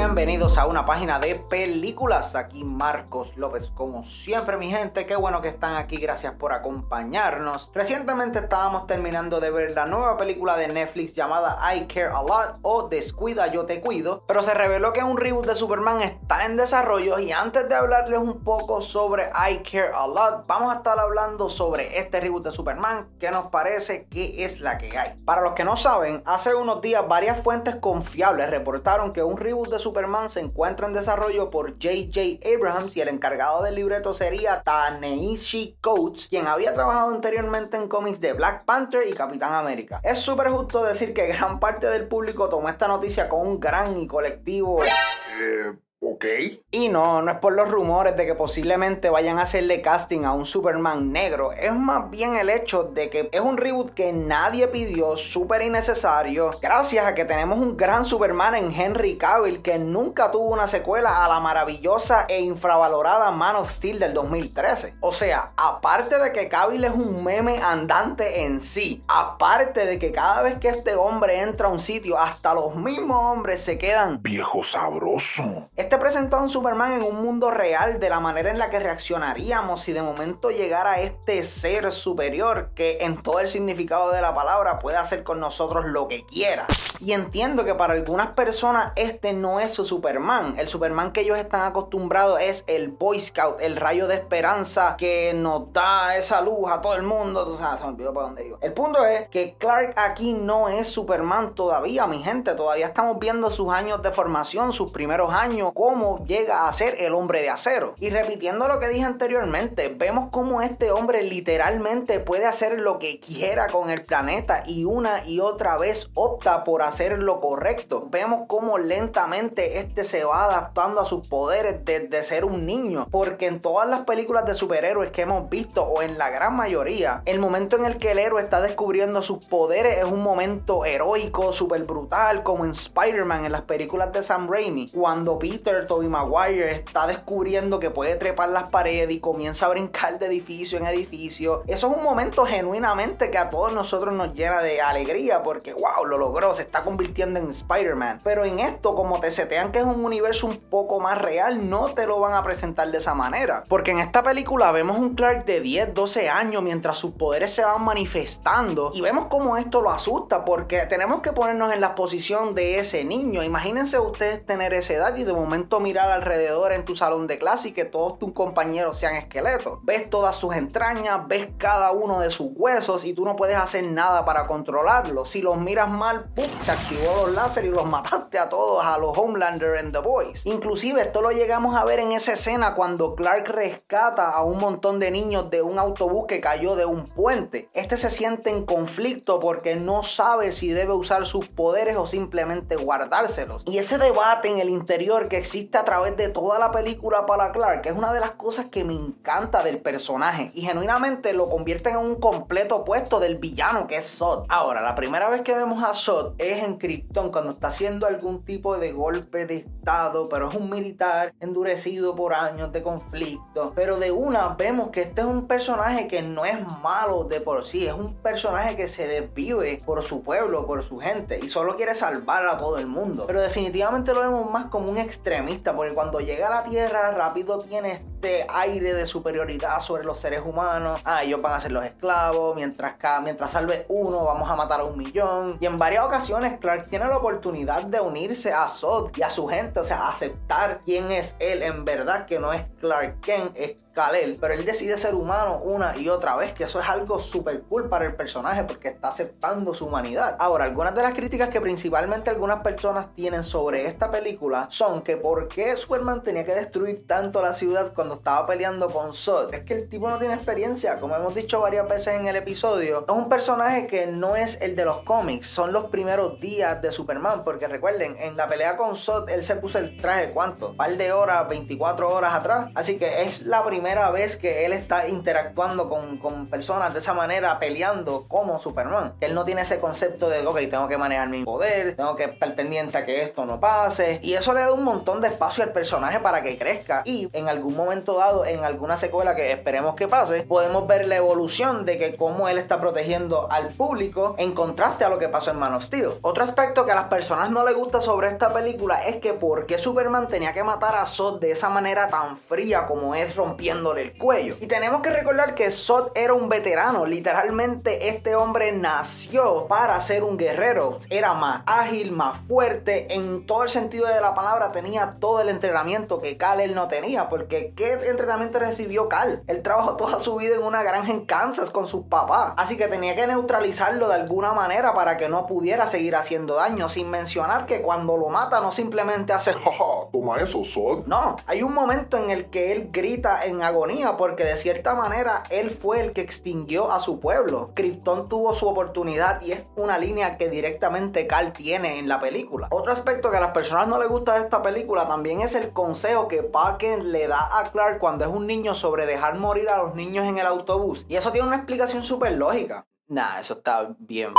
Bienvenidos a una página de películas. Aquí Marcos López, como siempre, mi gente. Qué bueno que están aquí. Gracias por acompañarnos. Recientemente estábamos terminando de ver la nueva película de Netflix llamada I Care a Lot o Descuida, yo te cuido. Pero se reveló que un reboot de Superman está en desarrollo. Y antes de hablarles un poco sobre I Care a Lot, vamos a estar hablando sobre este reboot de Superman. ¿Qué nos parece? ¿Qué es la que hay? Para los que no saben, hace unos días varias fuentes confiables reportaron que un reboot de Superman se encuentra en desarrollo por J.J. Abrahams y el encargado del libreto sería Taneishi Coates, quien había trabajado anteriormente en cómics de Black Panther y Capitán América. Es súper justo decir que gran parte del público tomó esta noticia con un gran y colectivo... Eh, ok. Y no, no es por los rumores de que posiblemente vayan a hacerle casting a un Superman negro. Es más bien el hecho de que es un reboot que nadie pidió, súper innecesario. Gracias a que tenemos un gran Superman en Henry Cavill que nunca tuvo una secuela a la maravillosa e infravalorada Man of Steel del 2013. O sea, aparte de que Cavill es un meme andante en sí, aparte de que cada vez que este hombre entra a un sitio, hasta los mismos hombres se quedan Viejo sabroso. este presentó a un Superman en un mundo real de la manera en la que reaccionaríamos si de momento llegara este ser superior que en todo el significado de la palabra puede hacer con nosotros lo que quiera. Y entiendo que para algunas personas este no es su Superman. El Superman que ellos están acostumbrados es el Boy Scout, el rayo de esperanza que nos da esa luz a todo el mundo. Tú sabes, se me olvidó para dónde iba. El punto es que Clark aquí no es Superman todavía, mi gente. Todavía estamos viendo sus años de formación, sus primeros años, cómo llega a ser el hombre de acero. Y repitiendo lo que dije anteriormente, vemos cómo este hombre literalmente puede hacer lo que quiera con el planeta y una y otra vez opta por hacer lo correcto. Vemos cómo lentamente este se va adaptando a sus poderes desde ser un niño. Porque en todas las películas de superhéroes que hemos visto, o en la gran mayoría, el momento en el que el héroe está descubriendo sus poderes es un momento heroico, súper brutal, como en Spider-Man en las películas de Sam Raimi. Cuando Peter, Tobey Maguire, está descubriendo que puede trepar las paredes y comienza a brincar de edificio en edificio. Eso es un momento genuinamente que a todos nosotros nos llena de alegría porque, wow, lo logró, se está convirtiendo en Spider-Man. Pero en esto, como te setean que es un universo un poco más real, no te lo van a presentar de esa manera. Porque en esta película vemos un Clark de 10, 12 años mientras sus poderes se van manifestando y vemos cómo esto lo asusta porque tenemos que ponernos en la posición de ese niño. Imagínense ustedes tener esa edad y de momento mirar alrededor en tu salón de clase y que todos tus compañeros sean esqueletos. Ves todas sus entrañas, ves cada uno de sus huesos y tú no puedes hacer nada para controlarlos. Si los miras mal, ¡pum! se activó los láser y los mataste a todos, a los Homelander and The Boys. Inclusive esto lo llegamos a ver en esa escena cuando Clark rescata a un montón de niños de un autobús que cayó de un puente. Este se siente en conflicto porque no sabe si debe usar sus poderes o simplemente guardárselos. Y ese debate en el interior que existe a través de toda la película para Clark es una de las cosas que me encanta del personaje y genuinamente lo convierte en un completo opuesto del villano que es Zod. Ahora, la primera vez que vemos a Zod es en Krypton cuando está haciendo algún tipo de golpe de estado, pero es un militar endurecido por años de conflicto. Pero de una vemos que este es un personaje que no es malo de por sí, es un personaje que se desvive por su pueblo, por su gente y solo quiere salvar a todo el mundo. Pero definitivamente lo vemos más como un extremista, porque cuando llega a la Tierra rápido tiene este aire de superioridad sobre los seres humanos. Ah, ellos van a ser los esclavos, mientras, cada, mientras salve uno vamos a matar a un millón. Y en varias ocasiones Clark tiene la oportunidad de unirse a Zod y a su gente, o sea, aceptar quién es él en verdad, que no es Clark Kent, es Kal-El, pero él decide ser humano una y otra vez, que eso es algo súper cool para el personaje porque está aceptando su humanidad. Ahora, algunas de las críticas que principalmente algunas personas tienen sobre esta película son que por qué Superman tenía que destruir tanto la ciudad cuando estaba peleando con Zod. Es que el tipo no tiene experiencia, como hemos dicho varias veces en el episodio. Es un personaje que no es el de los cómics, son los primeros días de Superman, porque recuerden, en la pelea con Zod él se puso el traje, ¿cuánto? Un par de horas, 24 horas atrás. Así que es la primera vez que él está interactuando con, con personas de esa manera, peleando como Superman. Él no tiene ese concepto de, ok, tengo que manejar mi poder, tengo que estar pendiente a que esto no pase. Y eso le da un montón de espacio al personaje para que crezca. Y en algún momento dado, en alguna secuela que esperemos que pase, podemos ver la evolución de que cómo él está protegiendo al público en contraste a lo que pasó en Man of Steel. Otro aspecto que a las personas no les gusta sobre esta película es que por qué Superman tenía que matar a Zod de esa manera tan fría como es rompiéndole el cuello. Y tenemos que recordar que Zod era un veterano, literalmente este hombre nació para ser un guerrero, era más ágil, más fuerte, en todo el sentido de la palabra tenía todo el entrenamiento que Cal él no tenía, porque ¿qué entrenamiento recibió Cal? Él trabajó toda su vida en una granja en Kansas con sus papás, así que tenía que neutralizarlo de alguna manera para que no pudiera seguir haciendo daño, sin mencionar que cuando lo mata no simplemente hace toma eso, Sod. No, hay un momento en el que él grita en agonía porque de cierta manera él fue el que extinguió a su pueblo. Krypton tuvo su oportunidad y es una línea que directamente Cal tiene en la película. Otro aspecto que a las personas no les gusta de esta película también es el consejo que Parker le da a Clark cuando es un niño sobre dejar morir a los niños en el autobús. Y eso tiene una explicación súper lógica. Nah, eso está bien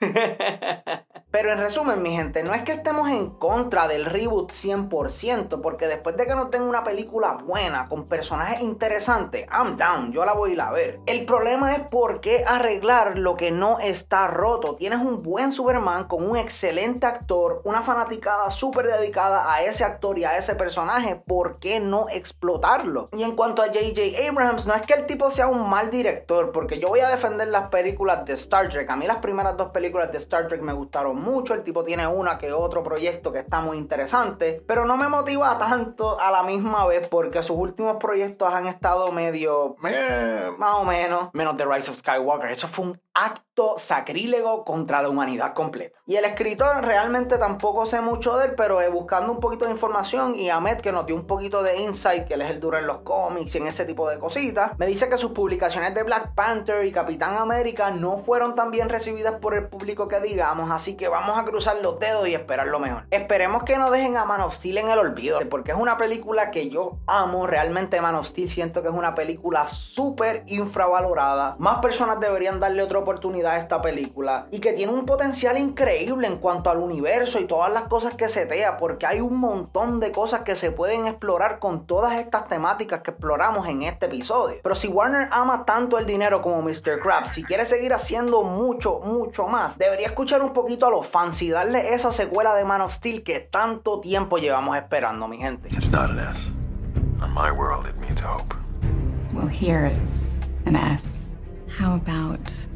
Pero en resumen, mi gente, no es que estemos en contra del reboot 100%, porque después de que no tenga una película buena, con personajes interesantes, I'm down, yo la voy a ir a ver. El problema es por qué arreglar lo que no está roto. Tienes un buen Superman con un excelente actor, una fanaticada súper dedicada a ese actor y a ese personaje, ¿por qué no explotarlo? Y en cuanto a JJ Abrams, no es que el tipo sea un mal director, porque yo voy a defender las películas de Star Trek. A mí las primeras dos películas de Star Trek me gustaron mucho. El tipo tiene una que otro proyecto que está muy interesante. Pero no me motiva tanto a la misma vez porque sus últimos proyectos han estado medio. más o menos. Menos The Rise of Skywalker. Eso fue un acto sacrílego contra la humanidad completa. Y el escritor realmente tampoco sé mucho de él, pero eh, buscando un poquito de información y Ahmed que nos dio un poquito de insight, que él es el duro en los cómics y en ese tipo de cositas, me dice que sus publicaciones de Black Panther y Capitán América no fueron tan bien recibidas por el público que digamos, así que vamos a cruzar los dedos y esperar lo mejor. Esperemos que no dejen a Man of Steel en el olvido, porque es una película que yo amo, realmente Man of Steel siento que es una película súper infravalorada. Más personas deberían darle otro oportunidad a esta película y que tiene un potencial increíble en cuanto al universo y todas las cosas que setea, porque hay un montón de cosas que se pueden explorar con todas estas temáticas que exploramos en este episodio. Pero si Warner ama tanto el dinero como Mr. Krabs, si quiere seguir haciendo mucho, mucho más, debería escuchar un poquito a los fans y darle esa secuela de Man of Steel que tanto tiempo llevamos esperando, mi gente. It's not an S. On my world, it means hope. Well, here it's an S. How about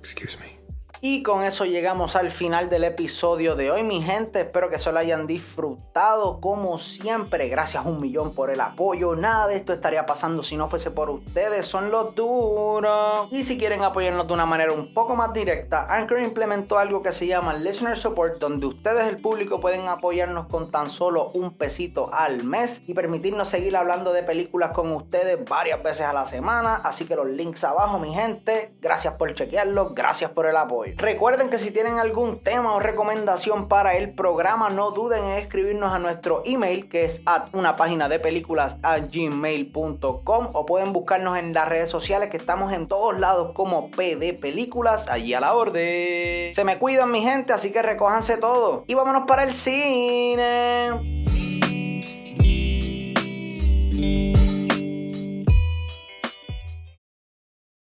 Excuse me. Y con eso llegamos al final del episodio de hoy, mi gente. Espero que se lo hayan disfrutado como siempre. Gracias un millón por el apoyo. Nada de esto estaría pasando si no fuese por ustedes. Son los duros. Y si quieren apoyarnos de una manera un poco más directa, Anchor implementó algo que se llama Listener Support, donde ustedes, el público, pueden apoyarnos con tan solo un pesito al mes y permitirnos seguir hablando de películas con ustedes varias veces a la semana. Así que los links abajo, mi gente. Gracias por chequearlo. Gracias por el apoyo. Recuerden que si tienen algún tema o recomendación para el programa, no duden en escribirnos a nuestro email que es a una página de películas a gmail.com o pueden buscarnos en las redes sociales que estamos en todos lados como PD Películas, allí a la orden. Se me cuidan mi gente, así que recójanse todo y vámonos para el cine.